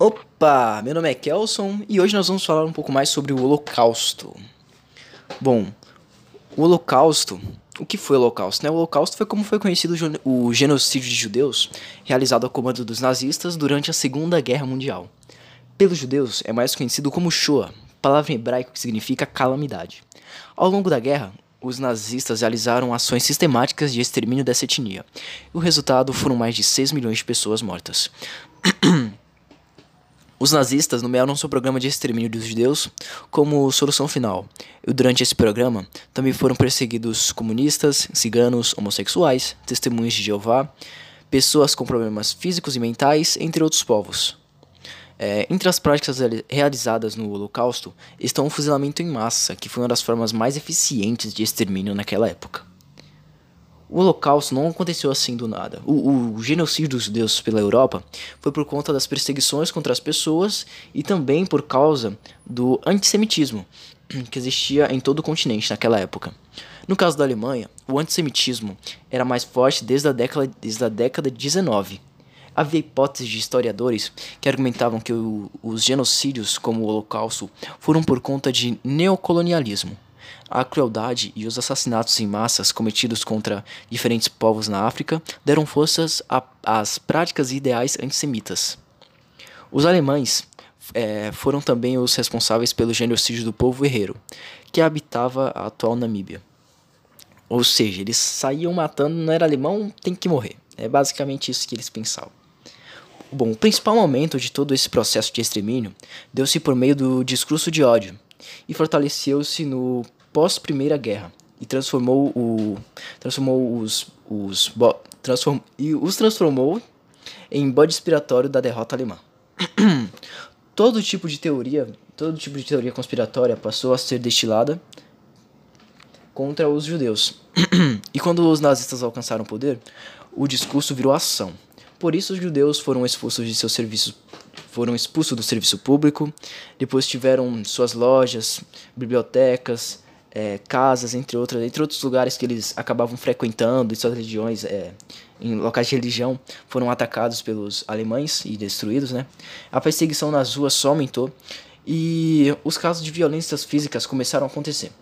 Opa, meu nome é Kelson e hoje nós vamos falar um pouco mais sobre o Holocausto. Bom, o Holocausto, o que foi o Holocausto? Né? O Holocausto foi como foi conhecido o genocídio de judeus realizado a comando dos nazistas durante a Segunda Guerra Mundial. Pelos judeus é mais conhecido como Shoah, palavra em hebraico que significa calamidade. Ao longo da guerra, os nazistas realizaram ações sistemáticas de extermínio dessa etnia. O resultado foram mais de 6 milhões de pessoas mortas. Os nazistas nomearam seu programa de extermínio dos judeus como solução final. E durante esse programa também foram perseguidos comunistas, ciganos, homossexuais, testemunhas de Jeová, pessoas com problemas físicos e mentais, entre outros povos. É, entre as práticas realizadas no Holocausto estão o fuzilamento em massa, que foi uma das formas mais eficientes de extermínio naquela época. O Holocausto não aconteceu assim do nada. O, o, genocídio dos judeus pela Europa foi por conta das perseguições contra as pessoas e também por causa do antissemitismo que existia em todo o continente naquela época. No caso da Alemanha, o antissemitismo era mais forte desde a década, desde a década de 19. Havia hipóteses de historiadores que argumentavam que o, os genocídios, como o Holocausto, foram por conta de neocolonialismo a crueldade e os assassinatos em massas cometidos contra diferentes povos na África deram forças às práticas e ideais antissemitas. Os alemães é, foram também os responsáveis pelo genocídio do povo herreiro, que habitava a atual Namíbia. Ou seja, eles saíam matando, não era alemão, tem que morrer. É basicamente isso que eles pensavam. Bom, o principal momento de todo esse processo de extermínio deu-se por meio do discurso de ódio e fortaleceu-se no pós-Primeira Guerra e transformou o transformou os os transform, e os transformou em bode expiratório da derrota alemã. todo tipo de teoria, todo tipo de teoria conspiratória passou a ser destilada contra os judeus. e quando os nazistas alcançaram o poder, o discurso virou ação. Por isso os judeus foram expulsos de seus serviços foram expulsos do serviço público, depois tiveram suas lojas, bibliotecas, é, casas, entre outras, entre outros lugares que eles acabavam frequentando, e suas religiões, é, em locais de religião, foram atacados pelos alemães e destruídos, né? A perseguição nas ruas só aumentou e os casos de violências físicas começaram a acontecer.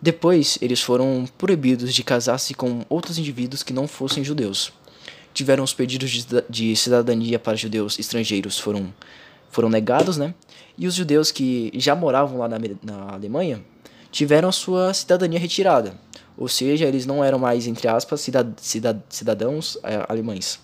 Depois, eles foram proibidos de casar-se com outros indivíduos que não fossem judeus. Tiveram os pedidos de cidadania para judeus estrangeiros foram, foram negados, né? E os judeus que já moravam lá na, na Alemanha tiveram a sua cidadania retirada, ou seja, eles não eram mais, entre aspas, cidad cidad cidadãos é, alemães.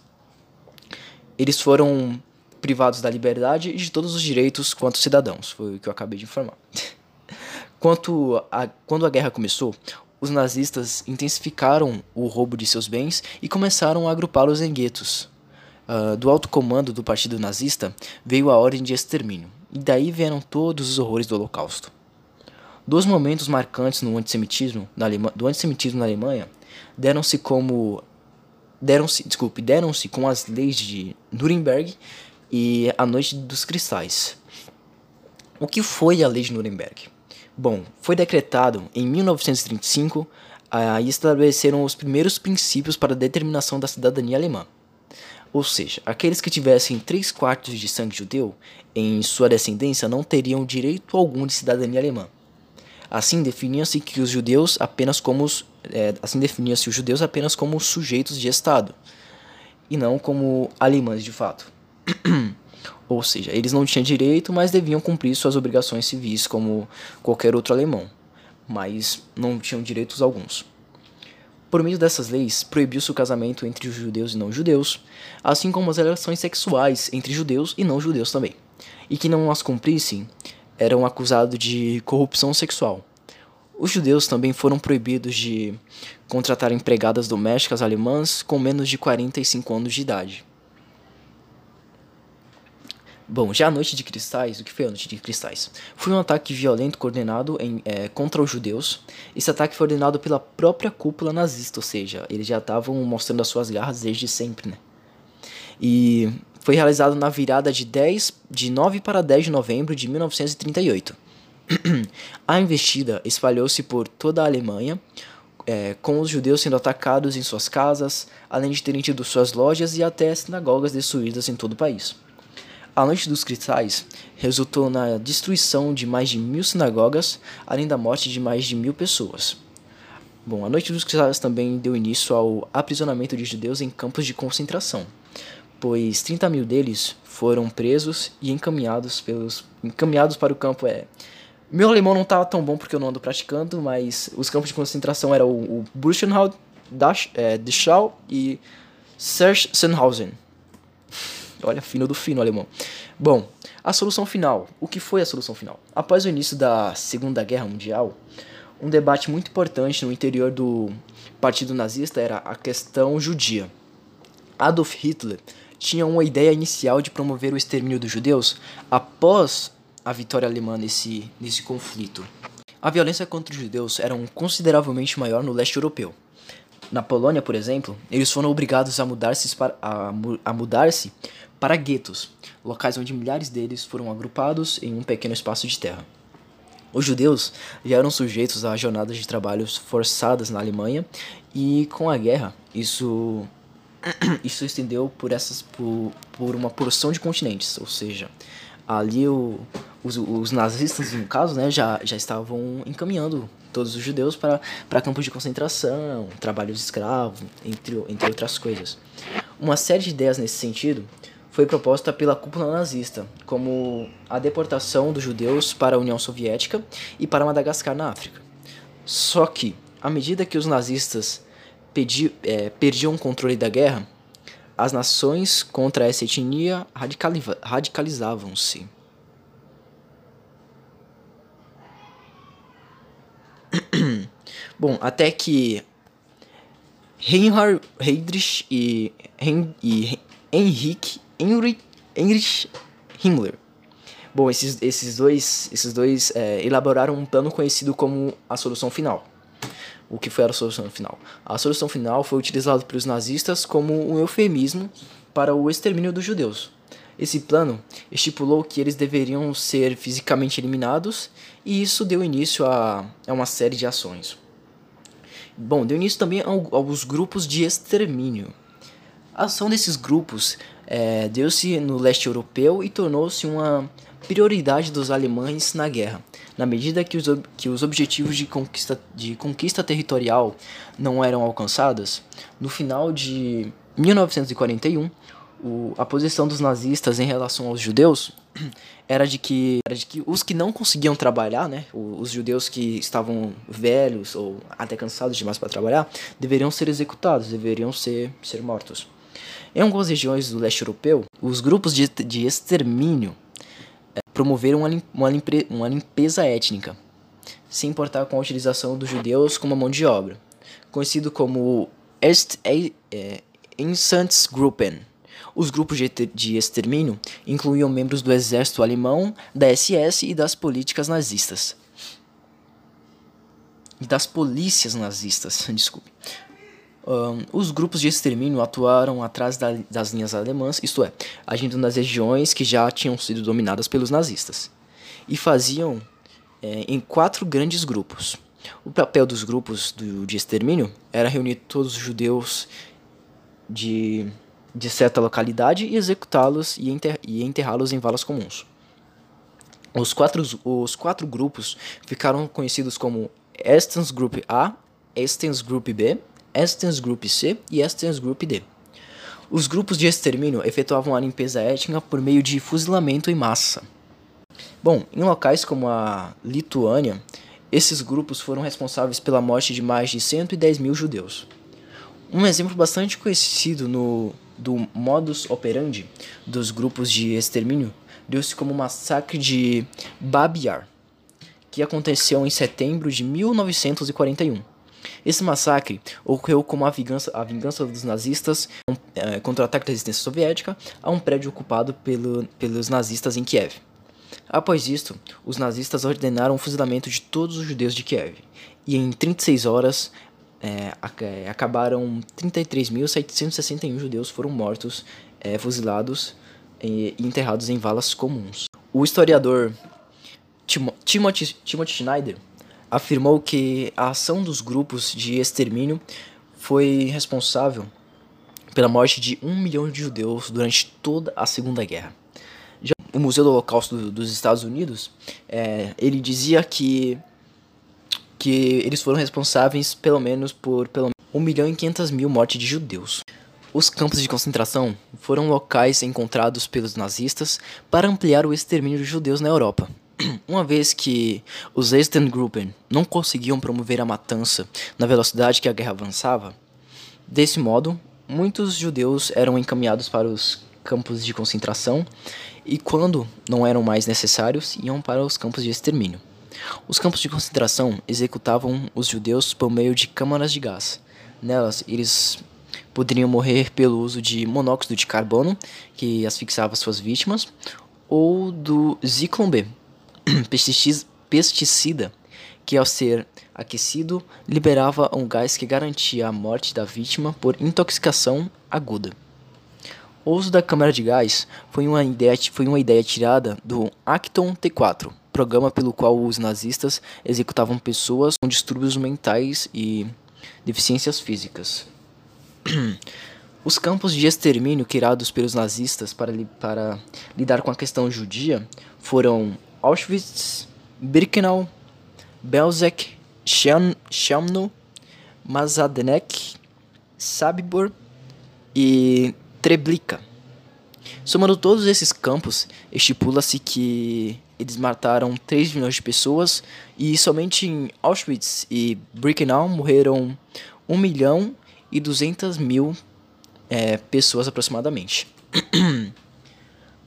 Eles foram privados da liberdade e de todos os direitos quanto cidadãos, foi o que eu acabei de informar. Quanto a, quando a guerra começou, os nazistas intensificaram o roubo de seus bens e começaram a agrupá-los em guetos. Uh, do alto comando do partido nazista veio a ordem de extermínio, e daí vieram todos os horrores do Holocausto. Dois momentos marcantes no antissemitismo, na do antissemitismo na Alemanha deram-se como deram-se, desculpe, deram-se com as leis de Nuremberg e a Noite dos Cristais. O que foi a Lei de Nuremberg? Bom, foi decretado em 1935 e estabeleceram os primeiros princípios para a determinação da cidadania alemã. Ou seja, aqueles que tivessem três quartos de sangue judeu em sua descendência não teriam direito algum de cidadania alemã. Assim definiam-se que os judeus apenas como é, assim definiam-se os judeus apenas como sujeitos de Estado e não como alemães de fato. Ou seja, eles não tinham direito, mas deviam cumprir suas obrigações civis como qualquer outro alemão, mas não tinham direitos alguns. Por meio dessas leis, proibiu-se o casamento entre os judeus e não judeus, assim como as relações sexuais entre judeus e não judeus também. E que não as cumprissem eram acusados de corrupção sexual. Os judeus também foram proibidos de contratar empregadas domésticas alemãs com menos de 45 anos de idade. Bom, já a Noite de Cristais, o que foi a Noite de Cristais? Foi um ataque violento coordenado em, é, contra os judeus. Esse ataque foi ordenado pela própria cúpula nazista, ou seja, eles já estavam mostrando as suas garras desde sempre, né? E foi realizado na virada de 10 de 9 para 10 de novembro de 1938. a investida espalhou-se por toda a Alemanha, é, com os judeus sendo atacados em suas casas, além de terem tido suas lojas e até sinagogas destruídas em todo o país. A Noite dos Cristais resultou na destruição de mais de mil sinagogas, além da morte de mais de mil pessoas. Bom, a Noite dos Cristais também deu início ao aprisionamento de judeus em campos de concentração, pois 30 mil deles foram presos e encaminhados, pelos, encaminhados para o campo. É, meu alemão não estava tão bom porque eu não ando praticando, mas os campos de concentração eram o, o Buchenwald, é, Dachau e Sachsenhausen. Olha, fino do fino alemão. Bom, a solução final. O que foi a solução final? Após o início da Segunda Guerra Mundial, um debate muito importante no interior do Partido Nazista era a questão judia. Adolf Hitler tinha uma ideia inicial de promover o extermínio dos judeus após a vitória alemã nesse, nesse conflito. A violência contra os judeus era consideravelmente maior no leste europeu. Na Polônia, por exemplo, eles foram obrigados a mudar-se para, a, a mudar para guetos, locais onde milhares deles foram agrupados em um pequeno espaço de terra. Os judeus já eram sujeitos a jornadas de trabalhos forçadas na Alemanha e com a guerra isso isso estendeu por essas por, por uma porção de continentes, ou seja, ali o, os, os nazistas no caso né, já, já estavam encaminhando todos os judeus para, para campos de concentração, trabalhos escravos, entre, entre outras coisas. Uma série de ideias nesse sentido foi proposta pela cúpula nazista, como a deportação dos judeus para a União Soviética e para Madagascar, na África. Só que, à medida que os nazistas pedi, é, perdiam o controle da guerra, as nações contra essa etnia radicalizavam-se. Bom, até que Reinhard Heydrich e, Hen e Heinrich Himmler. Bom, esses, esses dois, esses dois é, elaboraram um plano conhecido como a solução final. O que foi a solução final? A solução final foi utilizada pelos nazistas como um eufemismo para o extermínio dos judeus. Esse plano estipulou que eles deveriam ser fisicamente eliminados e isso deu início a, a uma série de ações. Bom, deu início também aos grupos de extermínio. A ação desses grupos é, deu-se no leste europeu e tornou-se uma prioridade dos alemães na guerra, na medida que os, que os objetivos de conquista, de conquista territorial não eram alcançados. No final de 1941, o, a posição dos nazistas em relação aos judeus era de que, era de que os que não conseguiam trabalhar, né, os judeus que estavam velhos ou até cansados demais para trabalhar, deveriam ser executados, deveriam ser, ser mortos. Em algumas regiões do leste europeu, os grupos de, de extermínio promoveram uma, uma, limpe, uma limpeza étnica, sem importar com a utilização dos judeus como mão de obra, conhecido como Est, é, é, Einsatzgruppen os grupos de extermínio incluíam membros do exército alemão, da SS e das políticas nazistas. E das polícias nazistas, desculpe. Um, os grupos de extermínio atuaram atrás da, das linhas alemãs, isto é, agindo nas regiões que já tinham sido dominadas pelos nazistas, e faziam é, em quatro grandes grupos. O papel dos grupos do, de extermínio era reunir todos os judeus de de certa localidade e executá-los e, enter e enterrá-los em valas comuns. Os quatro, os quatro grupos ficaram conhecidos como Estens Group A, Estens Group B, Estens Group C e Estens Group D. Os grupos de extermínio efetuavam a limpeza étnica por meio de fuzilamento em massa. Bom, em locais como a Lituânia, esses grupos foram responsáveis pela morte de mais de 110 mil judeus. Um exemplo bastante conhecido no do modus operandi dos grupos de extermínio deu-se como o massacre de Babi Yar, que aconteceu em setembro de 1941. Esse massacre ocorreu como a vingança, a vingança dos nazistas é, contra o ataque da resistência soviética a um prédio ocupado pelo, pelos nazistas em Kiev. Após isto, os nazistas ordenaram o fuzilamento de todos os judeus de Kiev, e em 36 horas é, é, acabaram 33.761 judeus foram mortos, é, fuzilados e, e, enterrados em valas comuns. O historiador Tim Timothy, Timothy Schneider afirmou que a ação dos grupos de extermínio foi responsável pela morte de um milhão de judeus durante toda a Segunda Guerra. Já o Museu do Holocausto do, dos Estados Unidos, é, ele dizia que, que eles foram responsáveis pelo menos por pelo 1 milhão e 500 mil mortes de judeus. Os campos de concentração foram locais encontrados pelos nazistas para ampliar o extermínio de judeus na Europa. Uma vez que os Eistengruppen não conseguiam promover a matança na velocidade que a guerra avançava, desse modo, muitos judeus eram encaminhados para os campos de concentração e, quando não eram mais necessários, iam para os campos de extermínio. Os campos de concentração executavam os judeus por meio de câmaras de gás. Nelas, eles poderiam morrer pelo uso de monóxido de carbono, que asfixiava suas vítimas, ou do Zyklon B, pesticida, que ao ser aquecido liberava um gás que garantia a morte da vítima por intoxicação aguda. O uso da câmara de gás foi uma ideia, foi uma ideia tirada do Acton T4, programa pelo qual os nazistas executavam pessoas com distúrbios mentais e deficiências físicas. Os campos de extermínio criados pelos nazistas para, li para lidar com a questão judia foram Auschwitz, Birkenau, Belzec, Chelmno, Mazadenek, Sabibor e Treblinka. Somando todos esses campos, estipula-se que eles mataram 3 milhões de pessoas e somente em Auschwitz e Birkenau morreram 1 milhão e 200 mil é, pessoas aproximadamente.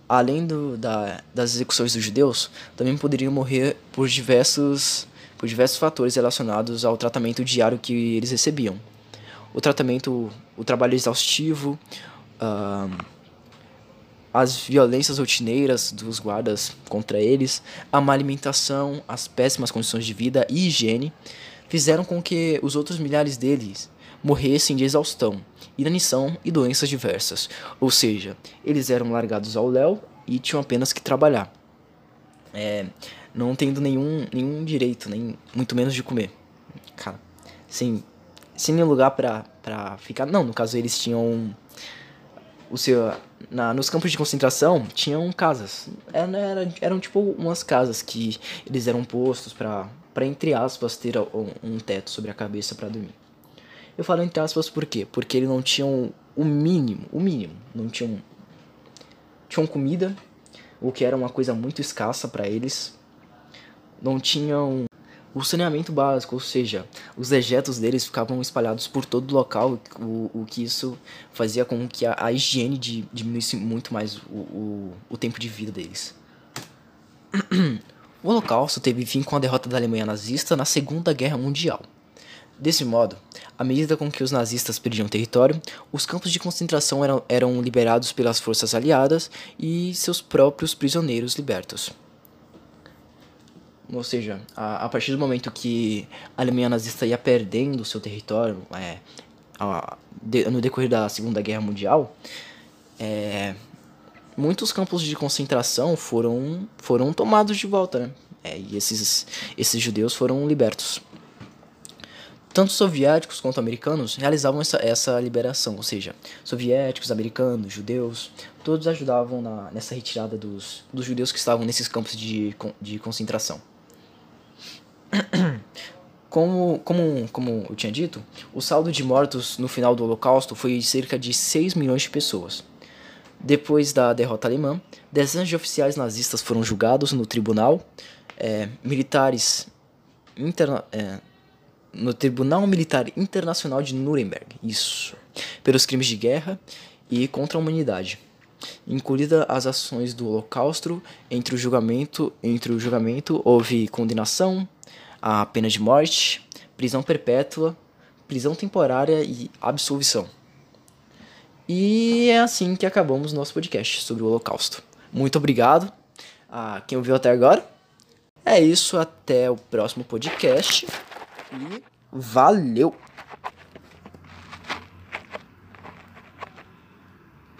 Além do, da, das execuções dos judeus, também poderiam morrer por diversos, por diversos fatores relacionados ao tratamento diário que eles recebiam. O tratamento, o trabalho exaustivo, uh, as violências rotineiras dos guardas contra eles, a má alimentação, as péssimas condições de vida e higiene fizeram com que os outros milhares deles morressem de exaustão, inanição e doenças diversas. Ou seja, eles eram largados ao léu e tinham apenas que trabalhar, é, não tendo nenhum, nenhum direito, nem muito menos de comer. Cara, sem, sem nenhum lugar pra, pra ficar. Não, no caso eles tinham o seu na, nos campos de concentração tinham casas era, era, eram tipo umas casas que eles eram postos para para entre aspas ter um, um, teto sobre a cabeça para dormir eu falo entre aspas por quê porque eles não tinham o mínimo o mínimo não tinham tinham comida o que era uma coisa muito escassa para eles não tinham o saneamento básico, ou seja, os dejetos deles ficavam espalhados por todo o local, o, o que isso fazia com que a, a higiene de, diminuísse muito mais o, o, o tempo de vida deles. O Holocausto teve fim com a derrota da Alemanha nazista na Segunda Guerra Mundial. Desse modo, à medida com que os nazistas perdiam território, os campos de concentração eram, eram liberados pelas forças aliadas e seus próprios prisioneiros libertos. Ou seja, a, a partir do momento que a Alemanha nazista ia perdendo seu território é, a, de, no decorrer da Segunda Guerra Mundial, é, muitos campos de concentração foram, foram tomados de volta, né? É, e esses, esses judeus foram libertos. Tanto soviéticos quanto americanos realizavam essa, essa liberação, ou seja, soviéticos, americanos, judeus, todos ajudavam na, nessa retirada dos, dos judeus que estavam nesses campos de, de concentração. Como, como, como eu tinha dito, o saldo de mortos no final do Holocausto foi de cerca de 6 milhões de pessoas. Depois da derrota alemã, dezenas de oficiais nazistas foram julgados no tribunal é, militares interna, é, no Tribunal Militar Internacional de Nuremberg, isso, pelos crimes de guerra e contra a humanidade, incluída as ações do Holocausto. Entre o julgamento, entre o julgamento houve condenação, a pena de morte, prisão perpétua, prisão temporária e absolvição. E é assim que acabamos nosso podcast sobre o Holocausto. Muito obrigado a quem ouviu até agora. É isso, até o próximo podcast e valeu!